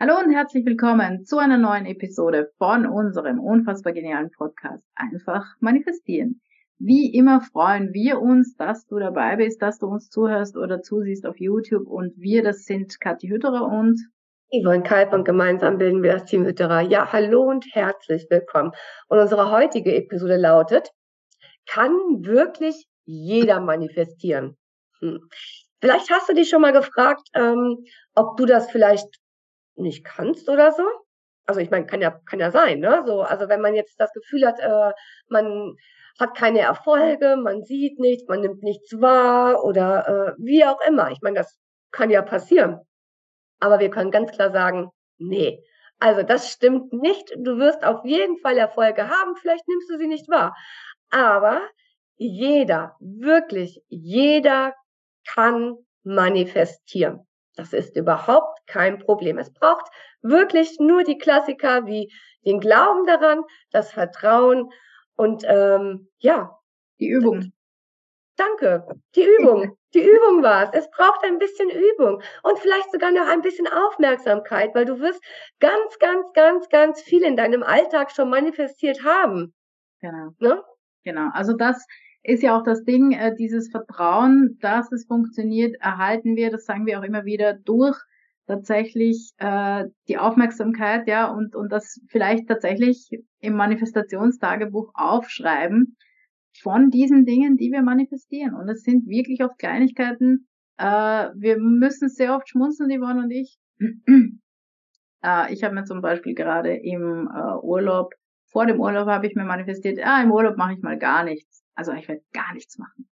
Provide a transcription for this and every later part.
Hallo und herzlich willkommen zu einer neuen Episode von unserem unfassbar genialen Podcast Einfach manifestieren. Wie immer freuen wir uns, dass du dabei bist, dass du uns zuhörst oder zusiehst auf YouTube und wir, das sind Kathi Hütterer und Yvonne Kalb und gemeinsam bilden wir das Team Hütterer. Ja, hallo und herzlich willkommen. Und unsere heutige Episode lautet, kann wirklich jeder manifestieren? Hm. Vielleicht hast du dich schon mal gefragt, ähm, ob du das vielleicht nicht kannst oder so. Also ich meine, kann ja, kann ja sein, ne? So, also wenn man jetzt das Gefühl hat, äh, man hat keine Erfolge, man sieht nichts, man nimmt nichts wahr oder äh, wie auch immer. Ich meine, das kann ja passieren. Aber wir können ganz klar sagen, nee. Also das stimmt nicht. Du wirst auf jeden Fall Erfolge haben. Vielleicht nimmst du sie nicht wahr. Aber jeder, wirklich jeder kann manifestieren. Das ist überhaupt kein Problem. Es braucht wirklich nur die Klassiker wie den Glauben daran, das Vertrauen und ähm, ja. Die Übung. Danke. Die Übung. Die Übung war es. Es braucht ein bisschen Übung und vielleicht sogar noch ein bisschen Aufmerksamkeit, weil du wirst ganz, ganz, ganz, ganz viel in deinem Alltag schon manifestiert haben. Genau. Ne? Genau. Also das ist ja auch das Ding, äh, dieses Vertrauen, dass es funktioniert, erhalten wir, das sagen wir auch immer wieder, durch tatsächlich äh, die Aufmerksamkeit, ja, und, und das vielleicht tatsächlich im Manifestationstagebuch aufschreiben von diesen Dingen, die wir manifestieren. Und es sind wirklich oft Kleinigkeiten. Äh, wir müssen sehr oft schmunzeln, Yvonne und ich. äh, ich habe mir zum Beispiel gerade im äh, Urlaub, vor dem Urlaub habe ich mir manifestiert, ah, im Urlaub mache ich mal gar nichts. Also ich werde gar nichts machen.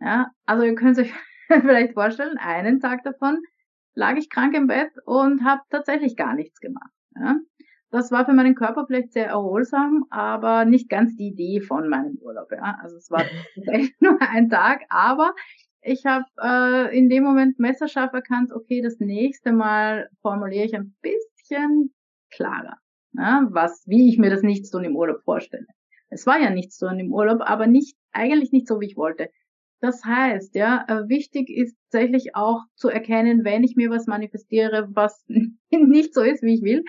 Ja, also ihr könnt euch vielleicht vorstellen, einen Tag davon lag ich krank im Bett und habe tatsächlich gar nichts gemacht. Ja. Das war für meinen Körper vielleicht sehr erholsam, aber nicht ganz die Idee von meinem Urlaub. Ja. Also es war nur ein Tag, aber ich habe äh, in dem Moment messerscharf erkannt, okay, das nächste Mal formuliere ich ein bisschen klarer, ja, was, wie ich mir das Nichtstun im Urlaub vorstelle. Es war ja nichts so im Urlaub, aber nicht, eigentlich nicht so, wie ich wollte. Das heißt, ja, äh, wichtig ist tatsächlich auch zu erkennen, wenn ich mir was manifestiere, was nicht so ist, wie ich will,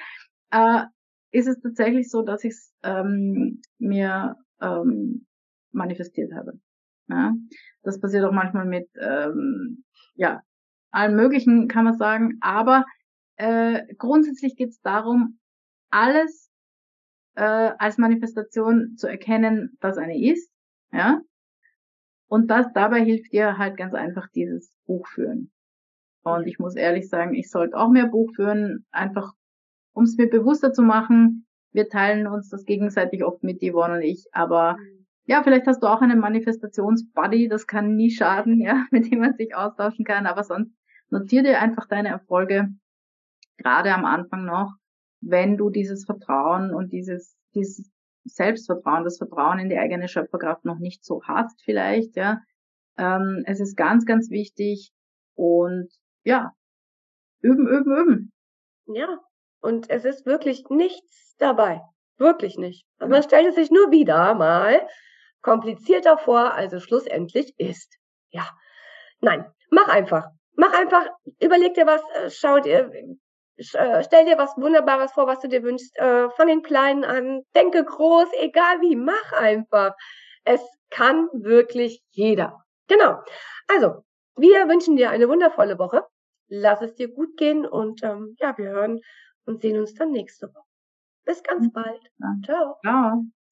äh, ist es tatsächlich so, dass ich es ähm, mir ähm, manifestiert habe. Ja? Das passiert auch manchmal mit, ähm, ja, allen möglichen, kann man sagen. Aber äh, grundsätzlich geht es darum, alles äh, als Manifestation zu erkennen, dass eine ist, ja. Und das dabei hilft dir halt ganz einfach dieses Buch führen. Und ich muss ehrlich sagen, ich sollte auch mehr Buch führen, einfach um es mir bewusster zu machen. Wir teilen uns das gegenseitig oft mit Yvonne und ich, aber ja, vielleicht hast du auch einen Manifestationsbuddy, das kann nie schaden, ja, mit dem man sich austauschen kann, aber sonst notier dir einfach deine Erfolge, gerade am Anfang noch, wenn du dieses Vertrauen und dieses, dieses Selbstvertrauen, das Vertrauen in die eigene Schöpferkraft noch nicht so hast vielleicht, ja. Ähm, es ist ganz, ganz wichtig und ja, üben, üben, üben. Ja, und es ist wirklich nichts dabei. Wirklich nicht. Also man stellt es sich nur wieder mal komplizierter vor, als es schlussendlich ist. Ja. Nein, mach einfach. Mach einfach, überleg dir was, äh, schau dir, stell dir was Wunderbares vor, was du dir wünschst. Äh, fang in Kleinen an, denke groß, egal wie, mach einfach. Es kann wirklich jeder. Genau. Also, wir wünschen dir eine wundervolle Woche. Lass es dir gut gehen und ähm, ja, wir hören und sehen uns dann nächste Woche. Bis ganz bald. Ciao. Ciao.